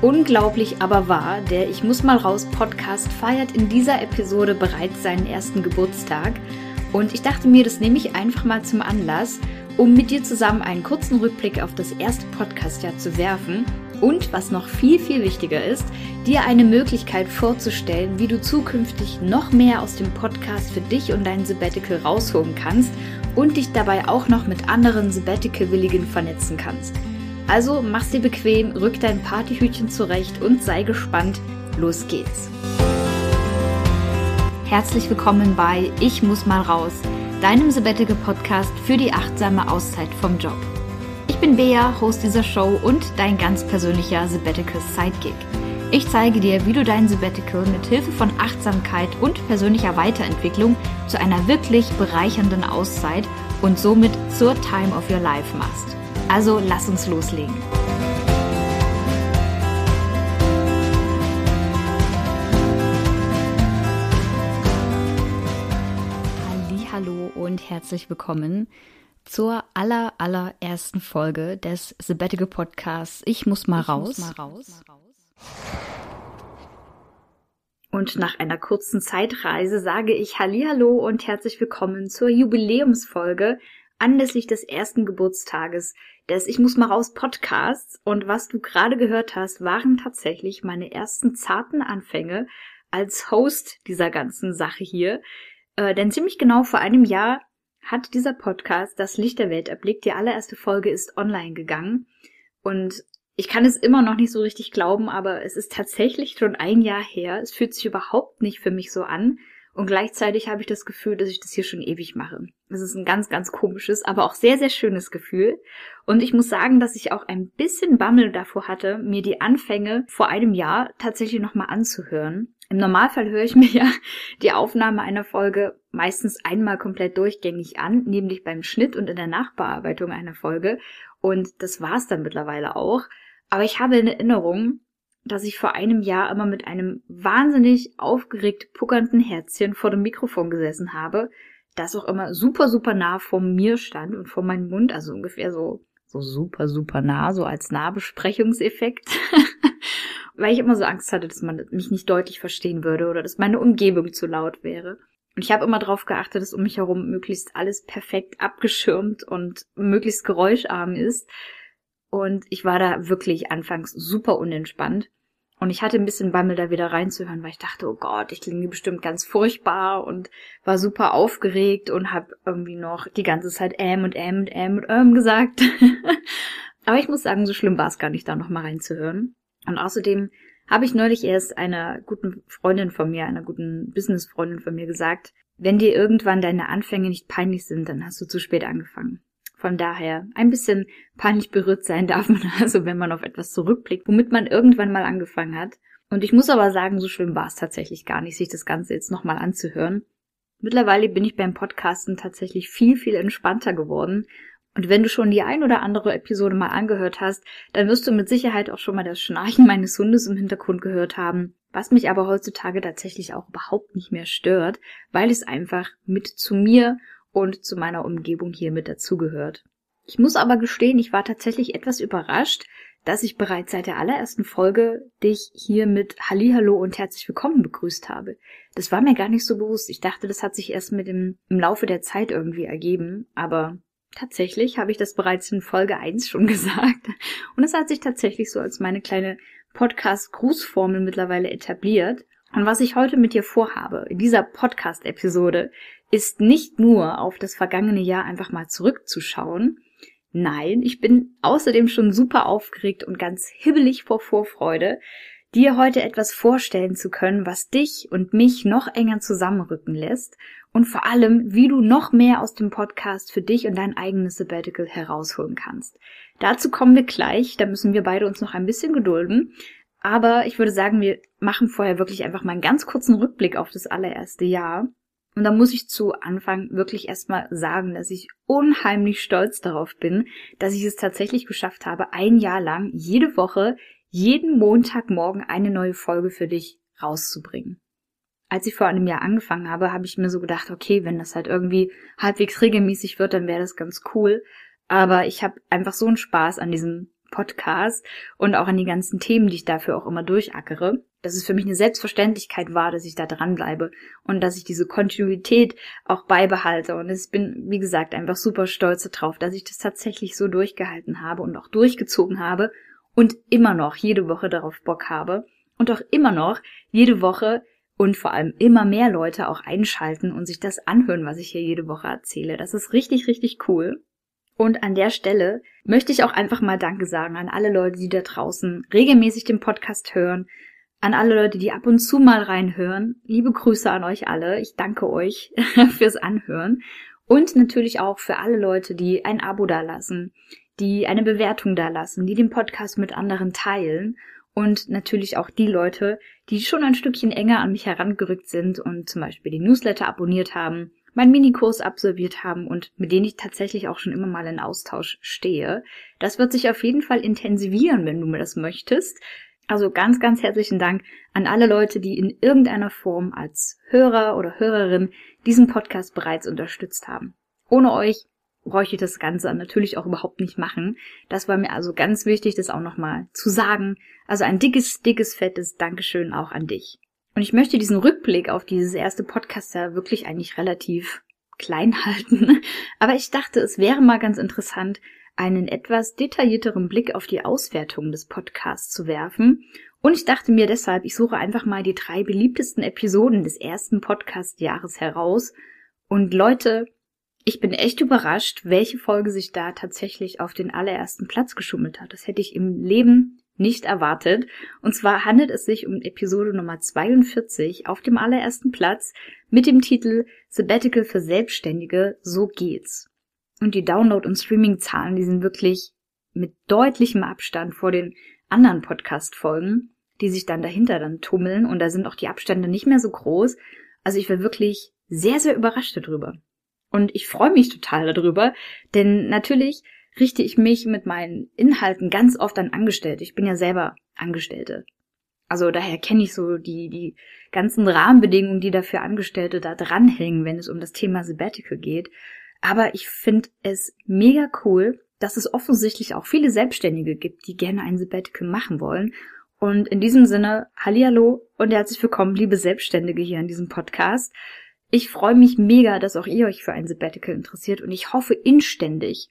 Unglaublich aber wahr, der Ich muss mal raus Podcast feiert in dieser Episode bereits seinen ersten Geburtstag. Und ich dachte mir, das nehme ich einfach mal zum Anlass, um mit dir zusammen einen kurzen Rückblick auf das erste Podcastjahr zu werfen und, was noch viel, viel wichtiger ist, dir eine Möglichkeit vorzustellen, wie du zukünftig noch mehr aus dem Podcast für dich und dein Sabbatical rausholen kannst und dich dabei auch noch mit anderen Sabbatical-Willigen vernetzen kannst. Also mach's dir bequem, rück dein Partyhütchen zurecht und sei gespannt. Los geht's. Herzlich willkommen bei Ich muss mal raus, deinem Sabbatical Podcast für die achtsame Auszeit vom Job. Ich bin Bea, Host dieser Show und dein ganz persönlicher Sabbatical Sidekick. Ich zeige dir, wie du dein Sabbatical mit Hilfe von Achtsamkeit und persönlicher Weiterentwicklung zu einer wirklich bereichernden Auszeit und somit zur Time of Your Life machst. Also lass uns loslegen. Hallo und herzlich willkommen zur aller allerersten Folge des Sabbatical Podcasts. Ich muss mal ich raus. Muss mal raus. Und nach einer kurzen Zeitreise sage ich Hallo und herzlich willkommen zur Jubiläumsfolge anlässlich des ersten Geburtstages des Ich muss mal raus Podcasts. Und was du gerade gehört hast, waren tatsächlich meine ersten zarten Anfänge als Host dieser ganzen Sache hier. Äh, denn ziemlich genau vor einem Jahr hat dieser Podcast das Licht der Welt erblickt. Die allererste Folge ist online gegangen. Und ich kann es immer noch nicht so richtig glauben, aber es ist tatsächlich schon ein Jahr her. Es fühlt sich überhaupt nicht für mich so an. Und gleichzeitig habe ich das Gefühl, dass ich das hier schon ewig mache. Das ist ein ganz, ganz komisches, aber auch sehr, sehr schönes Gefühl. Und ich muss sagen, dass ich auch ein bisschen Bammel davor hatte, mir die Anfänge vor einem Jahr tatsächlich nochmal anzuhören. Im Normalfall höre ich mir ja die Aufnahme einer Folge meistens einmal komplett durchgängig an, nämlich beim Schnitt und in der Nachbearbeitung einer Folge. Und das war's dann mittlerweile auch. Aber ich habe in Erinnerung, dass ich vor einem Jahr immer mit einem wahnsinnig aufgeregt puckernden Herzchen vor dem Mikrofon gesessen habe, das auch immer super, super nah vor mir stand und vor meinem Mund, also ungefähr so, so super, super nah, so als Nahbesprechungseffekt. Weil ich immer so Angst hatte, dass man mich nicht deutlich verstehen würde oder dass meine Umgebung zu laut wäre. Und ich habe immer darauf geachtet, dass um mich herum möglichst alles perfekt abgeschirmt und möglichst geräuscharm ist. Und ich war da wirklich anfangs super unentspannt. Und ich hatte ein bisschen Bammel, da wieder reinzuhören, weil ich dachte, oh Gott, ich klinge bestimmt ganz furchtbar und war super aufgeregt und habe irgendwie noch die ganze Zeit ähm und ähm und ähm und ähm gesagt. Aber ich muss sagen, so schlimm war es gar nicht, da nochmal reinzuhören. Und außerdem habe ich neulich erst einer guten Freundin von mir, einer guten Businessfreundin von mir gesagt, wenn dir irgendwann deine Anfänge nicht peinlich sind, dann hast du zu spät angefangen. Von daher, ein bisschen peinlich berührt sein darf man also, wenn man auf etwas zurückblickt, womit man irgendwann mal angefangen hat. Und ich muss aber sagen, so schlimm war es tatsächlich gar nicht, sich das Ganze jetzt nochmal anzuhören. Mittlerweile bin ich beim Podcasten tatsächlich viel, viel entspannter geworden. Und wenn du schon die ein oder andere Episode mal angehört hast, dann wirst du mit Sicherheit auch schon mal das Schnarchen meines Hundes im Hintergrund gehört haben, was mich aber heutzutage tatsächlich auch überhaupt nicht mehr stört, weil es einfach mit zu mir und zu meiner Umgebung hier mit dazugehört. Ich muss aber gestehen, ich war tatsächlich etwas überrascht, dass ich bereits seit der allerersten Folge dich hier mit Hallihallo und herzlich willkommen begrüßt habe. Das war mir gar nicht so bewusst. Ich dachte, das hat sich erst mit dem, im Laufe der Zeit irgendwie ergeben, aber tatsächlich habe ich das bereits in Folge 1 schon gesagt. Und es hat sich tatsächlich so als meine kleine Podcast-Grußformel mittlerweile etabliert. Und was ich heute mit dir vorhabe, in dieser Podcast-Episode, ist nicht nur auf das vergangene Jahr einfach mal zurückzuschauen. Nein, ich bin außerdem schon super aufgeregt und ganz hibbelig vor Vorfreude, dir heute etwas vorstellen zu können, was dich und mich noch enger zusammenrücken lässt und vor allem, wie du noch mehr aus dem Podcast für dich und dein eigenes Sabbatical herausholen kannst. Dazu kommen wir gleich, da müssen wir beide uns noch ein bisschen gedulden. Aber ich würde sagen, wir machen vorher wirklich einfach mal einen ganz kurzen Rückblick auf das allererste Jahr. Und da muss ich zu Anfang wirklich erstmal sagen, dass ich unheimlich stolz darauf bin, dass ich es tatsächlich geschafft habe, ein Jahr lang jede Woche, jeden Montagmorgen eine neue Folge für dich rauszubringen. Als ich vor einem Jahr angefangen habe, habe ich mir so gedacht, okay, wenn das halt irgendwie halbwegs regelmäßig wird, dann wäre das ganz cool. Aber ich habe einfach so einen Spaß an diesem Podcast und auch an die ganzen Themen, die ich dafür auch immer durchackere. Dass es für mich eine Selbstverständlichkeit war, dass ich da dranbleibe und dass ich diese Kontinuität auch beibehalte. Und ich bin, wie gesagt, einfach super stolz darauf, dass ich das tatsächlich so durchgehalten habe und auch durchgezogen habe und immer noch jede Woche darauf Bock habe und auch immer noch jede Woche und vor allem immer mehr Leute auch einschalten und sich das anhören, was ich hier jede Woche erzähle. Das ist richtig, richtig cool. Und an der Stelle möchte ich auch einfach mal Danke sagen an alle Leute, die da draußen regelmäßig den Podcast hören, an alle Leute, die ab und zu mal reinhören. Liebe Grüße an euch alle. Ich danke euch fürs Anhören. Und natürlich auch für alle Leute, die ein Abo dalassen, die eine Bewertung dalassen, die den Podcast mit anderen teilen und natürlich auch die Leute, die schon ein Stückchen enger an mich herangerückt sind und zum Beispiel den Newsletter abonniert haben, meinen Minikurs absolviert haben und mit denen ich tatsächlich auch schon immer mal in Austausch stehe. Das wird sich auf jeden Fall intensivieren, wenn du mir das möchtest. Also ganz, ganz herzlichen Dank an alle Leute, die in irgendeiner Form als Hörer oder Hörerin diesen Podcast bereits unterstützt haben. Ohne euch bräuchte ich das Ganze natürlich auch überhaupt nicht machen. Das war mir also ganz wichtig, das auch nochmal zu sagen. Also ein dickes, dickes, fettes Dankeschön auch an dich. Und ich möchte diesen Rückblick auf dieses erste Podcast ja wirklich eigentlich relativ klein halten. Aber ich dachte, es wäre mal ganz interessant, einen etwas detaillierteren Blick auf die Auswertung des Podcasts zu werfen. Und ich dachte mir deshalb, ich suche einfach mal die drei beliebtesten Episoden des ersten Podcast-Jahres heraus. Und Leute, ich bin echt überrascht, welche Folge sich da tatsächlich auf den allerersten Platz geschummelt hat. Das hätte ich im Leben nicht erwartet. Und zwar handelt es sich um Episode Nummer 42 auf dem allerersten Platz mit dem Titel Sabbatical für Selbstständige, so geht's. Und die Download- und Streaming-Zahlen, die sind wirklich mit deutlichem Abstand vor den anderen Podcast-Folgen, die sich dann dahinter dann tummeln. Und da sind auch die Abstände nicht mehr so groß. Also ich war wirklich sehr, sehr überrascht darüber. Und ich freue mich total darüber, denn natürlich richte ich mich mit meinen Inhalten ganz oft an Angestellte. Ich bin ja selber Angestellte. Also daher kenne ich so die, die ganzen Rahmenbedingungen, die dafür Angestellte da dranhängen, wenn es um das Thema Sabbatical geht. Aber ich finde es mega cool, dass es offensichtlich auch viele Selbstständige gibt, die gerne ein Sabbatical machen wollen. Und in diesem Sinne, Hallihallo und herzlich willkommen, liebe Selbstständige hier an diesem Podcast. Ich freue mich mega, dass auch ihr euch für ein Sabbatical interessiert und ich hoffe inständig,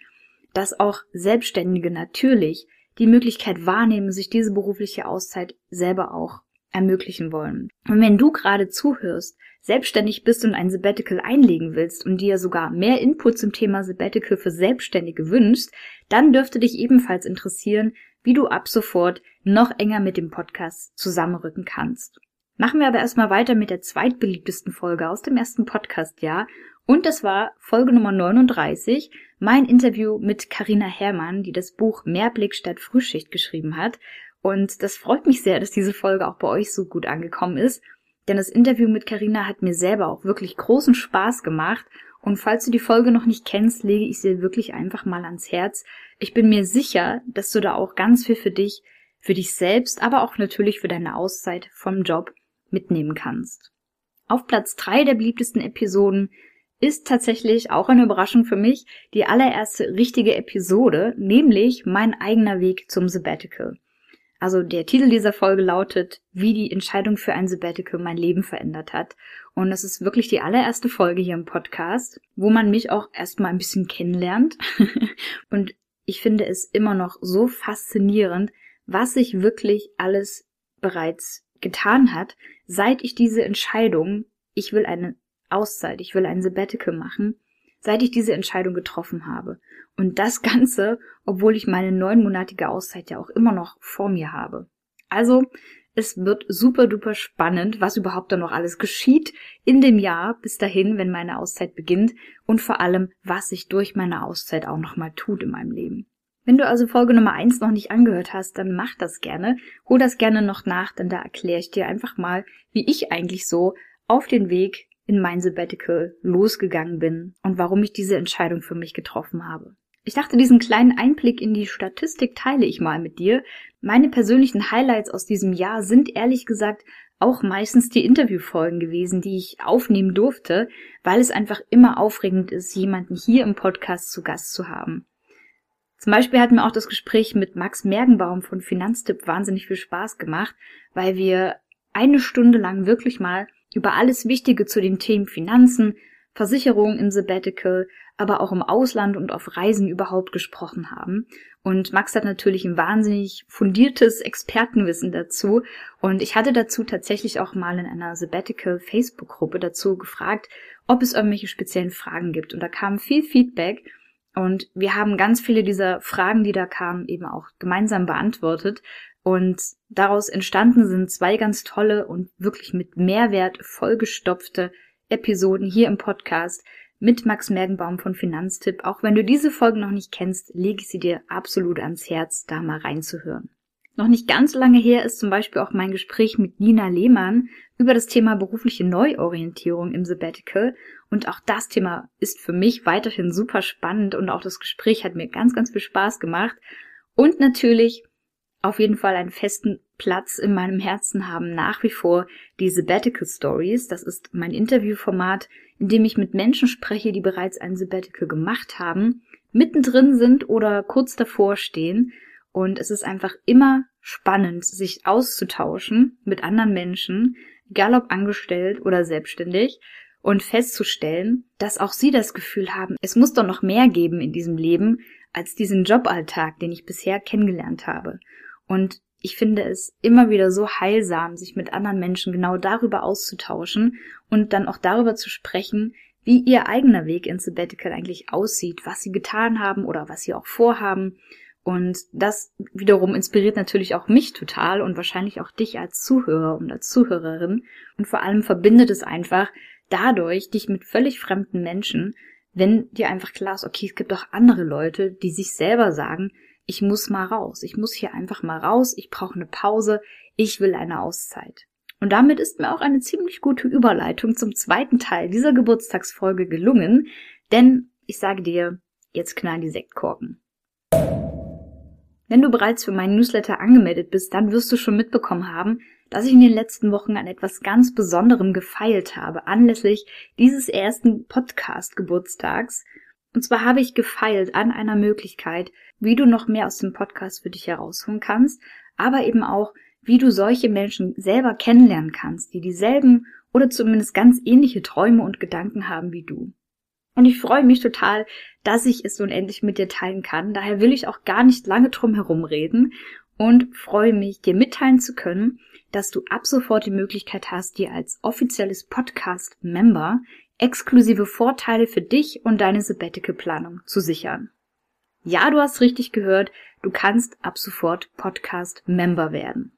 dass auch Selbstständige natürlich die Möglichkeit wahrnehmen, sich diese berufliche Auszeit selber auch ermöglichen wollen. Und wenn du gerade zuhörst, selbstständig bist und ein Sabbatical einlegen willst und dir sogar mehr Input zum Thema Sabbatical für Selbstständige wünschst, dann dürfte dich ebenfalls interessieren, wie du ab sofort noch enger mit dem Podcast zusammenrücken kannst. Machen wir aber erstmal weiter mit der zweitbeliebtesten Folge aus dem ersten Podcast-Jahr. Und das war Folge Nummer 39, mein Interview mit Karina Herrmann, die das Buch Mehrblick statt Frühschicht geschrieben hat. Und das freut mich sehr, dass diese Folge auch bei euch so gut angekommen ist. Denn das Interview mit Karina hat mir selber auch wirklich großen Spaß gemacht. Und falls du die Folge noch nicht kennst, lege ich sie wirklich einfach mal ans Herz. Ich bin mir sicher, dass du da auch ganz viel für dich, für dich selbst, aber auch natürlich für deine Auszeit vom Job mitnehmen kannst. Auf Platz drei der beliebtesten Episoden ist tatsächlich auch eine Überraschung für mich die allererste richtige Episode, nämlich mein eigener Weg zum Sabbatical. Also der Titel dieser Folge lautet, wie die Entscheidung für ein Sabbatical mein Leben verändert hat. Und das ist wirklich die allererste Folge hier im Podcast, wo man mich auch erstmal ein bisschen kennenlernt. Und ich finde es immer noch so faszinierend, was sich wirklich alles bereits getan hat, seit ich diese Entscheidung, ich will eine Auszeit, ich will ein Sabbatical machen, seit ich diese Entscheidung getroffen habe. Und das Ganze, obwohl ich meine neunmonatige Auszeit ja auch immer noch vor mir habe. Also, es wird super duper spannend, was überhaupt dann noch alles geschieht in dem Jahr bis dahin, wenn meine Auszeit beginnt und vor allem, was sich durch meine Auszeit auch nochmal tut in meinem Leben. Wenn du also Folge Nummer eins noch nicht angehört hast, dann mach das gerne. Hol das gerne noch nach, denn da erkläre ich dir einfach mal, wie ich eigentlich so auf den Weg in mein Sabbatical losgegangen bin und warum ich diese Entscheidung für mich getroffen habe. Ich dachte, diesen kleinen Einblick in die Statistik teile ich mal mit dir. Meine persönlichen Highlights aus diesem Jahr sind ehrlich gesagt auch meistens die Interviewfolgen gewesen, die ich aufnehmen durfte, weil es einfach immer aufregend ist, jemanden hier im Podcast zu Gast zu haben. Zum Beispiel hat mir auch das Gespräch mit Max Mergenbaum von Finanztipp wahnsinnig viel Spaß gemacht, weil wir eine Stunde lang wirklich mal über alles Wichtige zu den Themen Finanzen, Versicherung im Sabbatical, aber auch im Ausland und auf Reisen überhaupt gesprochen haben. Und Max hat natürlich ein wahnsinnig fundiertes Expertenwissen dazu. Und ich hatte dazu tatsächlich auch mal in einer Sabbatical Facebook-Gruppe dazu gefragt, ob es irgendwelche speziellen Fragen gibt. Und da kam viel Feedback. Und wir haben ganz viele dieser Fragen, die da kamen, eben auch gemeinsam beantwortet. Und daraus entstanden sind zwei ganz tolle und wirklich mit Mehrwert vollgestopfte Episoden hier im Podcast mit Max Mergenbaum von Finanztipp. Auch wenn du diese Folgen noch nicht kennst, lege ich sie dir absolut ans Herz, da mal reinzuhören. Noch nicht ganz lange her ist zum Beispiel auch mein Gespräch mit Nina Lehmann über das Thema berufliche Neuorientierung im Sabbatical. Und auch das Thema ist für mich weiterhin super spannend und auch das Gespräch hat mir ganz, ganz viel Spaß gemacht. Und natürlich auf jeden Fall einen festen Platz in meinem Herzen haben nach wie vor die Sabbatical Stories. Das ist mein Interviewformat, in dem ich mit Menschen spreche, die bereits ein Sabbatical gemacht haben, mittendrin sind oder kurz davor stehen. Und es ist einfach immer spannend, sich auszutauschen mit anderen Menschen, egal ob angestellt oder selbstständig, und festzustellen, dass auch sie das Gefühl haben, es muss doch noch mehr geben in diesem Leben als diesen Joballtag, den ich bisher kennengelernt habe. Und ich finde es immer wieder so heilsam, sich mit anderen Menschen genau darüber auszutauschen und dann auch darüber zu sprechen, wie ihr eigener Weg ins Sabbatical eigentlich aussieht, was sie getan haben oder was sie auch vorhaben. Und das wiederum inspiriert natürlich auch mich total und wahrscheinlich auch dich als Zuhörer und als Zuhörerin. Und vor allem verbindet es einfach dadurch dich mit völlig fremden Menschen, wenn dir einfach klar ist, okay, es gibt auch andere Leute, die sich selber sagen, ich muss mal raus, ich muss hier einfach mal raus, ich brauche eine Pause, ich will eine Auszeit. Und damit ist mir auch eine ziemlich gute Überleitung zum zweiten Teil dieser Geburtstagsfolge gelungen, denn ich sage dir, jetzt knallen die Sektkorken. Wenn du bereits für meinen Newsletter angemeldet bist, dann wirst du schon mitbekommen haben, dass ich in den letzten Wochen an etwas ganz Besonderem gefeilt habe, anlässlich dieses ersten Podcast-Geburtstags. Und zwar habe ich gefeilt an einer Möglichkeit, wie du noch mehr aus dem Podcast für dich herausholen kannst, aber eben auch, wie du solche Menschen selber kennenlernen kannst, die dieselben oder zumindest ganz ähnliche Träume und Gedanken haben wie du. Und ich freue mich total, dass ich es nun endlich mit dir teilen kann. Daher will ich auch gar nicht lange drum herum reden und freue mich, dir mitteilen zu können, dass du ab sofort die Möglichkeit hast, dir als offizielles Podcast-Member exklusive Vorteile für dich und deine Sabbatical-Planung zu sichern. Ja, du hast richtig gehört, du kannst ab sofort Podcast-Member werden.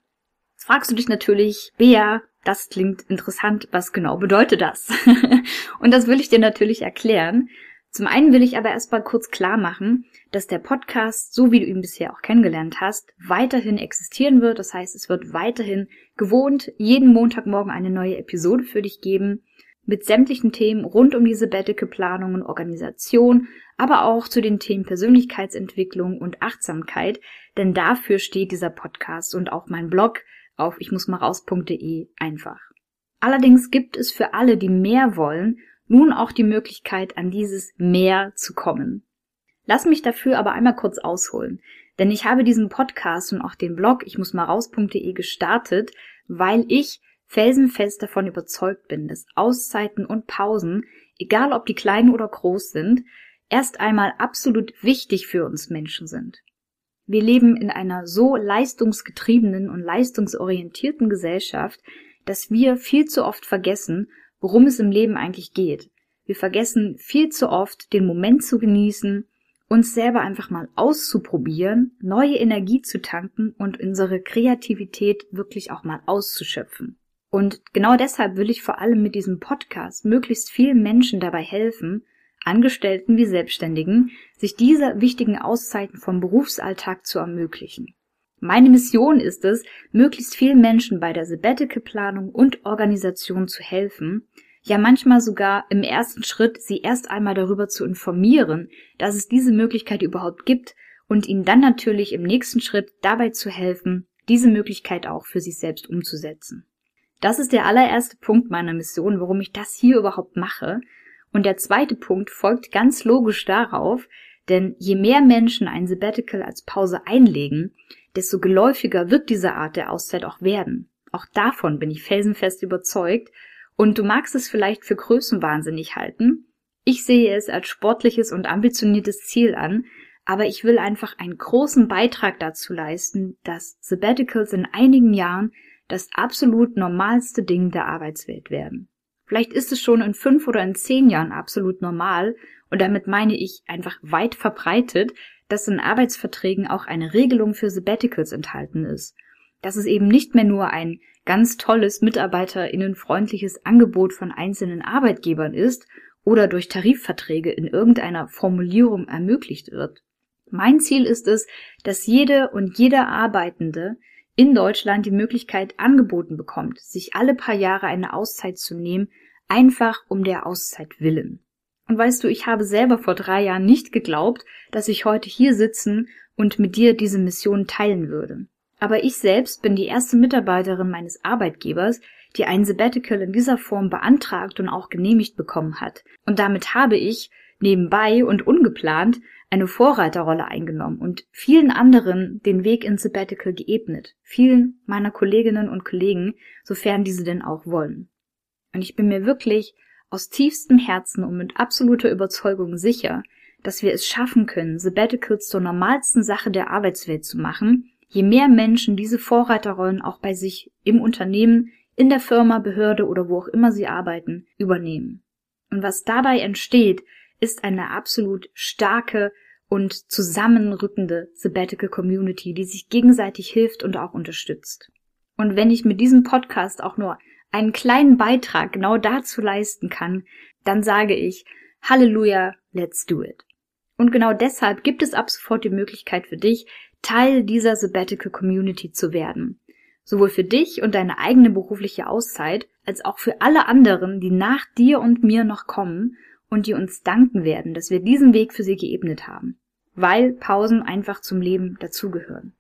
Jetzt fragst du dich natürlich, Bea, das klingt interessant, was genau bedeutet das? und das will ich dir natürlich erklären. Zum einen will ich aber erstmal kurz klar machen, dass der Podcast, so wie du ihn bisher auch kennengelernt hast, weiterhin existieren wird. Das heißt, es wird weiterhin gewohnt jeden Montagmorgen eine neue Episode für dich geben mit sämtlichen Themen rund um diese Sabbatical-Planung und Organisation, aber auch zu den Themen Persönlichkeitsentwicklung und Achtsamkeit, denn dafür steht dieser Podcast und auch mein Blog auf ichmussmalraus.de einfach. Allerdings gibt es für alle, die mehr wollen, nun auch die Möglichkeit, an dieses Mehr zu kommen. Lass mich dafür aber einmal kurz ausholen, denn ich habe diesen Podcast und auch den Blog ichmussmalraus.de gestartet, weil ich felsenfest davon überzeugt bin, dass Auszeiten und Pausen, egal ob die klein oder groß sind, erst einmal absolut wichtig für uns Menschen sind. Wir leben in einer so leistungsgetriebenen und leistungsorientierten Gesellschaft, dass wir viel zu oft vergessen, worum es im Leben eigentlich geht. Wir vergessen viel zu oft, den Moment zu genießen, uns selber einfach mal auszuprobieren, neue Energie zu tanken und unsere Kreativität wirklich auch mal auszuschöpfen. Und genau deshalb will ich vor allem mit diesem Podcast möglichst vielen Menschen dabei helfen, Angestellten wie Selbstständigen, sich diese wichtigen Auszeiten vom Berufsalltag zu ermöglichen. Meine Mission ist es, möglichst vielen Menschen bei der Sabbatical-Planung und Organisation zu helfen, ja manchmal sogar im ersten Schritt sie erst einmal darüber zu informieren, dass es diese Möglichkeit überhaupt gibt und ihnen dann natürlich im nächsten Schritt dabei zu helfen, diese Möglichkeit auch für sich selbst umzusetzen. Das ist der allererste Punkt meiner Mission, warum ich das hier überhaupt mache. Und der zweite Punkt folgt ganz logisch darauf, Denn je mehr Menschen ein Sabbatical als Pause einlegen, desto geläufiger wird diese Art der Auszeit auch werden. Auch davon bin ich felsenfest überzeugt. Und du magst es vielleicht für größenwahnsinnig halten. Ich sehe es als sportliches und ambitioniertes Ziel an, aber ich will einfach einen großen Beitrag dazu leisten, dass Sabbaticals in einigen Jahren das absolut normalste Ding der Arbeitswelt werden. Vielleicht ist es schon in fünf oder in zehn Jahren absolut normal und damit meine ich einfach weit verbreitet, dass in Arbeitsverträgen auch eine Regelung für Sabbaticals enthalten ist. Dass es eben nicht mehr nur ein ganz tolles mitarbeiterinnenfreundliches Angebot von einzelnen Arbeitgebern ist oder durch Tarifverträge in irgendeiner Formulierung ermöglicht wird. Mein Ziel ist es, dass jede und jeder Arbeitende in Deutschland die Möglichkeit angeboten bekommt, sich alle paar Jahre eine Auszeit zu nehmen, einfach um der Auszeit willen. Und weißt du, ich habe selber vor drei Jahren nicht geglaubt, dass ich heute hier sitzen und mit dir diese Mission teilen würde. Aber ich selbst bin die erste Mitarbeiterin meines Arbeitgebers, die ein Sabbatical in dieser Form beantragt und auch genehmigt bekommen hat. Und damit habe ich, nebenbei und ungeplant, eine Vorreiterrolle eingenommen und vielen anderen den Weg ins Sabbatical geebnet. Vielen meiner Kolleginnen und Kollegen, sofern diese denn auch wollen. Und ich bin mir wirklich aus tiefstem Herzen und mit absoluter Überzeugung sicher, dass wir es schaffen können, Sabbaticals zur normalsten Sache der Arbeitswelt zu machen, je mehr Menschen diese Vorreiterrollen auch bei sich im Unternehmen, in der Firma, Behörde oder wo auch immer sie arbeiten, übernehmen. Und was dabei entsteht, ist eine absolut starke und zusammenrückende Sabbatical Community, die sich gegenseitig hilft und auch unterstützt. Und wenn ich mit diesem Podcast auch nur einen kleinen Beitrag genau dazu leisten kann, dann sage ich Halleluja, let's do it. Und genau deshalb gibt es ab sofort die Möglichkeit für dich, Teil dieser Sabbatical Community zu werden. Sowohl für dich und deine eigene berufliche Auszeit, als auch für alle anderen, die nach dir und mir noch kommen und die uns danken werden, dass wir diesen Weg für sie geebnet haben. Weil Pausen einfach zum Leben dazugehören.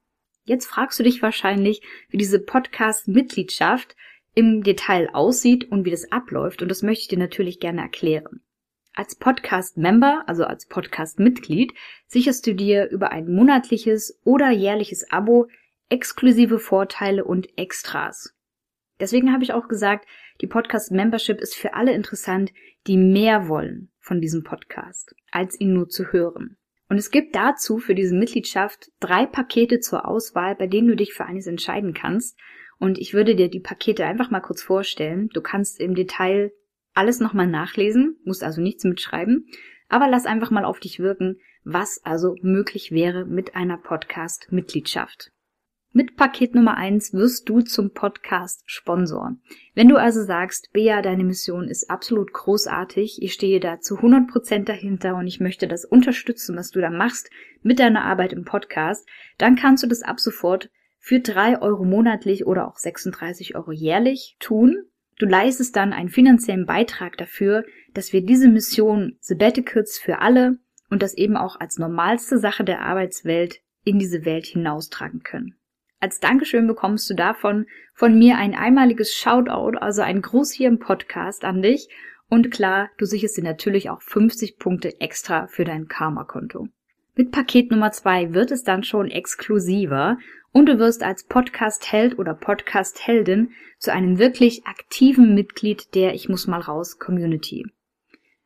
Jetzt fragst du dich wahrscheinlich, wie diese Podcast-Mitgliedschaft im Detail aussieht und wie das abläuft. Und das möchte ich dir natürlich gerne erklären. Als Podcast-Member, also als Podcast-Mitglied, sicherst du dir über ein monatliches oder jährliches Abo exklusive Vorteile und Extras. Deswegen habe ich auch gesagt, die Podcast-Membership ist für alle interessant, die mehr wollen von diesem Podcast, als ihn nur zu hören. Und es gibt dazu für diese Mitgliedschaft drei Pakete zur Auswahl, bei denen du dich für eines entscheiden kannst. Und ich würde dir die Pakete einfach mal kurz vorstellen. Du kannst im Detail alles nochmal nachlesen, musst also nichts mitschreiben, aber lass einfach mal auf dich wirken, was also möglich wäre mit einer Podcast-Mitgliedschaft. Mit Paket Nummer eins wirst du zum Podcast-Sponsor. Wenn du also sagst, Bea, deine Mission ist absolut großartig, ich stehe da zu 100% dahinter und ich möchte das unterstützen, was du da machst mit deiner Arbeit im Podcast, dann kannst du das ab sofort für drei Euro monatlich oder auch 36 Euro jährlich tun. Du leistest dann einen finanziellen Beitrag dafür, dass wir diese Mission Sabbaticals für alle und das eben auch als normalste Sache der Arbeitswelt in diese Welt hinaustragen können. Als Dankeschön bekommst du davon von mir ein einmaliges Shoutout, also ein Gruß hier im Podcast an dich. Und klar, du sicherst dir natürlich auch 50 Punkte extra für dein Karma-Konto. Mit Paket Nummer zwei wird es dann schon exklusiver und du wirst als Podcast-Held oder Podcast-Heldin zu einem wirklich aktiven Mitglied der Ich muss mal raus Community.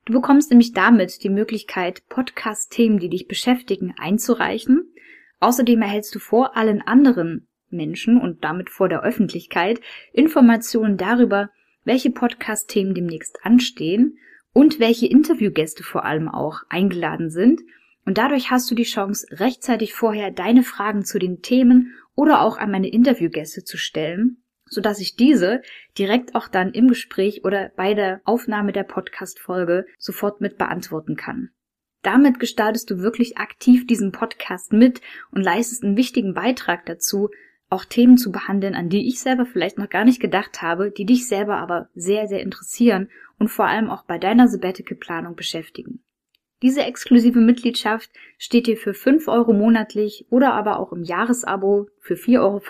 Du bekommst nämlich damit die Möglichkeit, Podcast-Themen, die dich beschäftigen, einzureichen. Außerdem erhältst du vor allen anderen Menschen und damit vor der Öffentlichkeit Informationen darüber, welche Podcast-Themen demnächst anstehen und welche Interviewgäste vor allem auch eingeladen sind – und dadurch hast du die Chance, rechtzeitig vorher deine Fragen zu den Themen oder auch an meine Interviewgäste zu stellen, sodass ich diese direkt auch dann im Gespräch oder bei der Aufnahme der Podcast-Folge sofort mit beantworten kann. Damit gestaltest du wirklich aktiv diesen Podcast mit und leistest einen wichtigen Beitrag dazu, auch Themen zu behandeln, an die ich selber vielleicht noch gar nicht gedacht habe, die dich selber aber sehr, sehr interessieren und vor allem auch bei deiner Sabbatical-Planung beschäftigen. Diese exklusive Mitgliedschaft steht dir für 5 Euro monatlich oder aber auch im Jahresabo für 4,50 Euro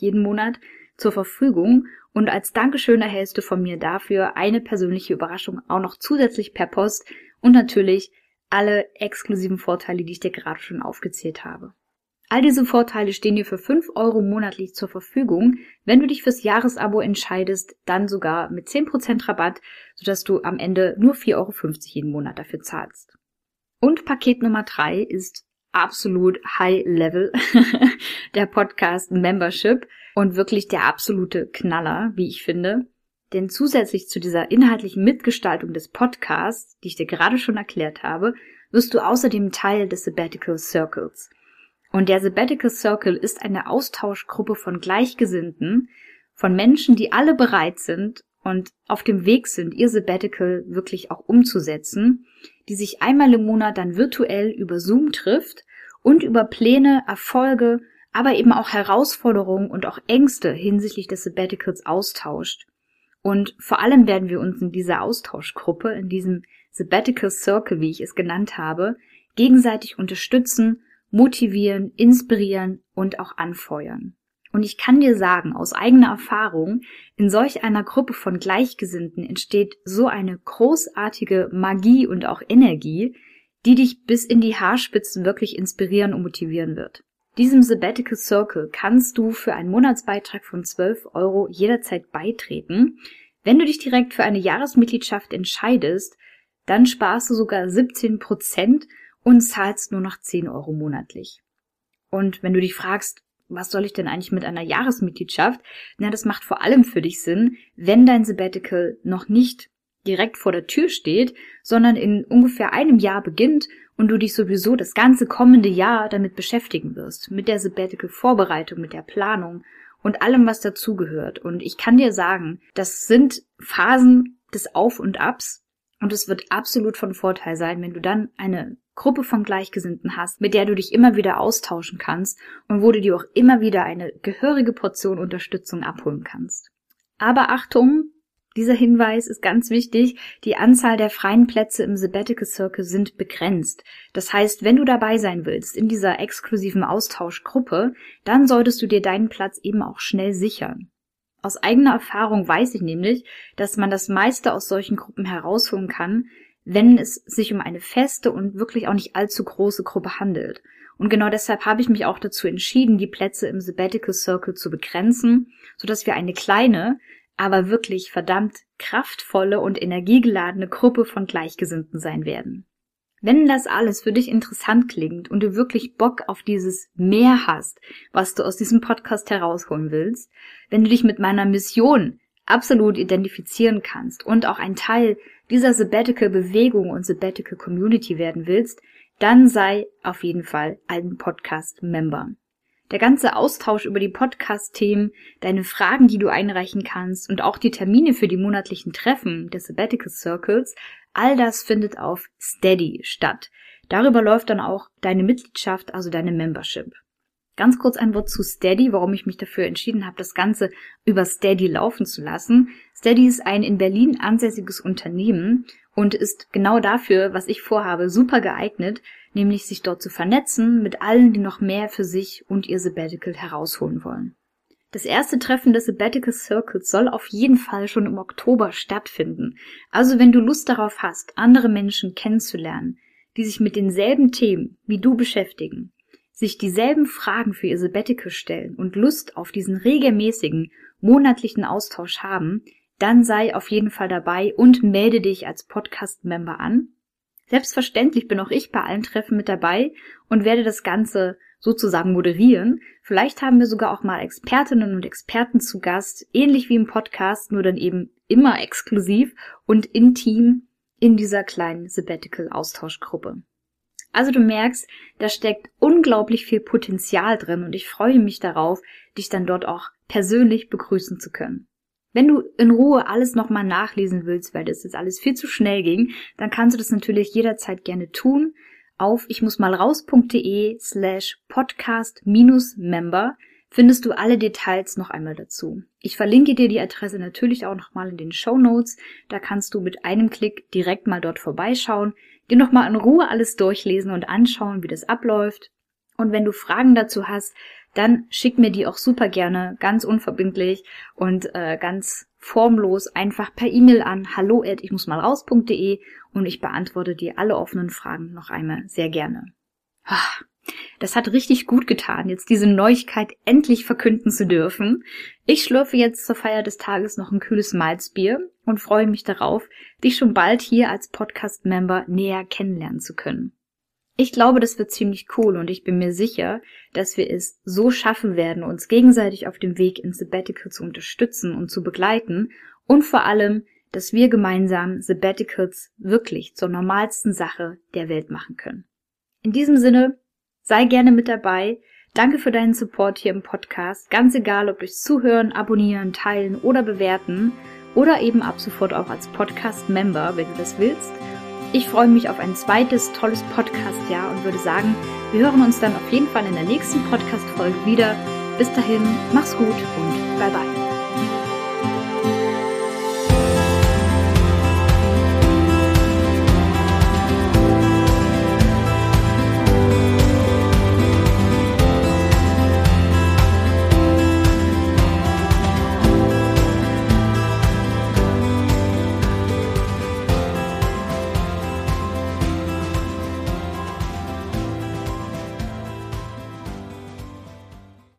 jeden Monat zur Verfügung und als Dankeschön erhältst du von mir dafür eine persönliche Überraschung auch noch zusätzlich per Post und natürlich alle exklusiven Vorteile, die ich dir gerade schon aufgezählt habe. All diese Vorteile stehen dir für 5 Euro monatlich zur Verfügung. Wenn du dich fürs Jahresabo entscheidest, dann sogar mit 10% Rabatt, sodass du am Ende nur 4,50 Euro jeden Monat dafür zahlst. Und Paket Nummer 3 ist absolut High Level der Podcast Membership und wirklich der absolute Knaller, wie ich finde. Denn zusätzlich zu dieser inhaltlichen Mitgestaltung des Podcasts, die ich dir gerade schon erklärt habe, wirst du außerdem Teil des Sabbatical Circles. Und der Sabbatical Circle ist eine Austauschgruppe von Gleichgesinnten, von Menschen, die alle bereit sind und auf dem Weg sind, ihr Sabbatical wirklich auch umzusetzen, die sich einmal im Monat dann virtuell über Zoom trifft und über Pläne, Erfolge, aber eben auch Herausforderungen und auch Ängste hinsichtlich des Sabbaticals austauscht. Und vor allem werden wir uns in dieser Austauschgruppe, in diesem Sabbatical Circle, wie ich es genannt habe, gegenseitig unterstützen motivieren, inspirieren und auch anfeuern. Und ich kann dir sagen, aus eigener Erfahrung, in solch einer Gruppe von Gleichgesinnten entsteht so eine großartige Magie und auch Energie, die dich bis in die Haarspitzen wirklich inspirieren und motivieren wird. Diesem Sabbatical Circle kannst du für einen Monatsbeitrag von 12 Euro jederzeit beitreten. Wenn du dich direkt für eine Jahresmitgliedschaft entscheidest, dann sparst du sogar 17 Prozent und zahlst nur noch 10 Euro monatlich. Und wenn du dich fragst, was soll ich denn eigentlich mit einer Jahresmitgliedschaft? Na, das macht vor allem für dich Sinn, wenn dein Sabbatical noch nicht direkt vor der Tür steht, sondern in ungefähr einem Jahr beginnt und du dich sowieso das ganze kommende Jahr damit beschäftigen wirst, mit der Sabbatical-Vorbereitung, mit der Planung und allem, was dazugehört. Und ich kann dir sagen, das sind Phasen des Auf und Abs und es wird absolut von Vorteil sein, wenn du dann eine Gruppe von Gleichgesinnten hast, mit der du dich immer wieder austauschen kannst und wo du dir auch immer wieder eine gehörige Portion Unterstützung abholen kannst. Aber Achtung, dieser Hinweis ist ganz wichtig. Die Anzahl der freien Plätze im Sabbatical Circle sind begrenzt. Das heißt, wenn du dabei sein willst in dieser exklusiven Austauschgruppe, dann solltest du dir deinen Platz eben auch schnell sichern. Aus eigener Erfahrung weiß ich nämlich, dass man das meiste aus solchen Gruppen herausholen kann, wenn es sich um eine feste und wirklich auch nicht allzu große Gruppe handelt. Und genau deshalb habe ich mich auch dazu entschieden, die Plätze im Sabbatical Circle zu begrenzen, sodass wir eine kleine, aber wirklich verdammt kraftvolle und energiegeladene Gruppe von Gleichgesinnten sein werden. Wenn das alles für dich interessant klingt und du wirklich Bock auf dieses Mehr hast, was du aus diesem Podcast herausholen willst, wenn du dich mit meiner Mission absolut identifizieren kannst und auch ein Teil dieser Sabbatical-Bewegung und Sabbatical-Community werden willst, dann sei auf jeden Fall ein Podcast-Member. Der ganze Austausch über die Podcast-Themen, deine Fragen, die du einreichen kannst und auch die Termine für die monatlichen Treffen des Sabbatical Circles, all das findet auf Steady statt. Darüber läuft dann auch deine Mitgliedschaft, also deine Membership. Ganz kurz ein Wort zu Steady, warum ich mich dafür entschieden habe, das Ganze über Steady laufen zu lassen. Steady ist ein in Berlin ansässiges Unternehmen und ist genau dafür, was ich vorhabe, super geeignet, nämlich sich dort zu vernetzen mit allen, die noch mehr für sich und ihr Sabbatical herausholen wollen. Das erste Treffen des Sabbatical Circles soll auf jeden Fall schon im Oktober stattfinden. Also wenn du Lust darauf hast, andere Menschen kennenzulernen, die sich mit denselben Themen wie du beschäftigen, sich dieselben Fragen für ihr Sabbatical stellen und Lust auf diesen regelmäßigen, monatlichen Austausch haben, dann sei auf jeden Fall dabei und melde dich als Podcast-Member an. Selbstverständlich bin auch ich bei allen Treffen mit dabei und werde das Ganze sozusagen moderieren. Vielleicht haben wir sogar auch mal Expertinnen und Experten zu Gast, ähnlich wie im Podcast, nur dann eben immer exklusiv und intim in dieser kleinen Sabbatical-Austauschgruppe. Also du merkst, da steckt unglaublich viel Potenzial drin und ich freue mich darauf, dich dann dort auch persönlich begrüßen zu können. Wenn du in Ruhe alles nochmal nachlesen willst, weil das jetzt alles viel zu schnell ging, dann kannst du das natürlich jederzeit gerne tun auf ich muss mal raus.de slash podcast minus member findest du alle Details noch einmal dazu. Ich verlinke dir die Adresse natürlich auch nochmal in den Show Notes. Da kannst du mit einem Klick direkt mal dort vorbeischauen dir nochmal in Ruhe alles durchlesen und anschauen, wie das abläuft. Und wenn du Fragen dazu hast, dann schick mir die auch super gerne, ganz unverbindlich und äh, ganz formlos einfach per E-Mail an hallo ich muss mal raus.de und ich beantworte dir alle offenen Fragen noch einmal sehr gerne. Ah, das hat richtig gut getan, jetzt diese Neuigkeit endlich verkünden zu dürfen. Ich schlürfe jetzt zur Feier des Tages noch ein kühles Malzbier und freue mich darauf, dich schon bald hier als Podcast-Member näher kennenlernen zu können. Ich glaube, das wird ziemlich cool und ich bin mir sicher, dass wir es so schaffen werden, uns gegenseitig auf dem Weg ins Sabbatical zu unterstützen und zu begleiten und vor allem, dass wir gemeinsam Sabbaticals wirklich zur normalsten Sache der Welt machen können. In diesem Sinne, sei gerne mit dabei. Danke für deinen Support hier im Podcast. Ganz egal, ob durch Zuhören, Abonnieren, Teilen oder Bewerten oder eben ab sofort auch als Podcast-Member, wenn du das willst. Ich freue mich auf ein zweites tolles Podcast-Jahr und würde sagen, wir hören uns dann auf jeden Fall in der nächsten Podcast-Folge wieder. Bis dahin, mach's gut und bye bye.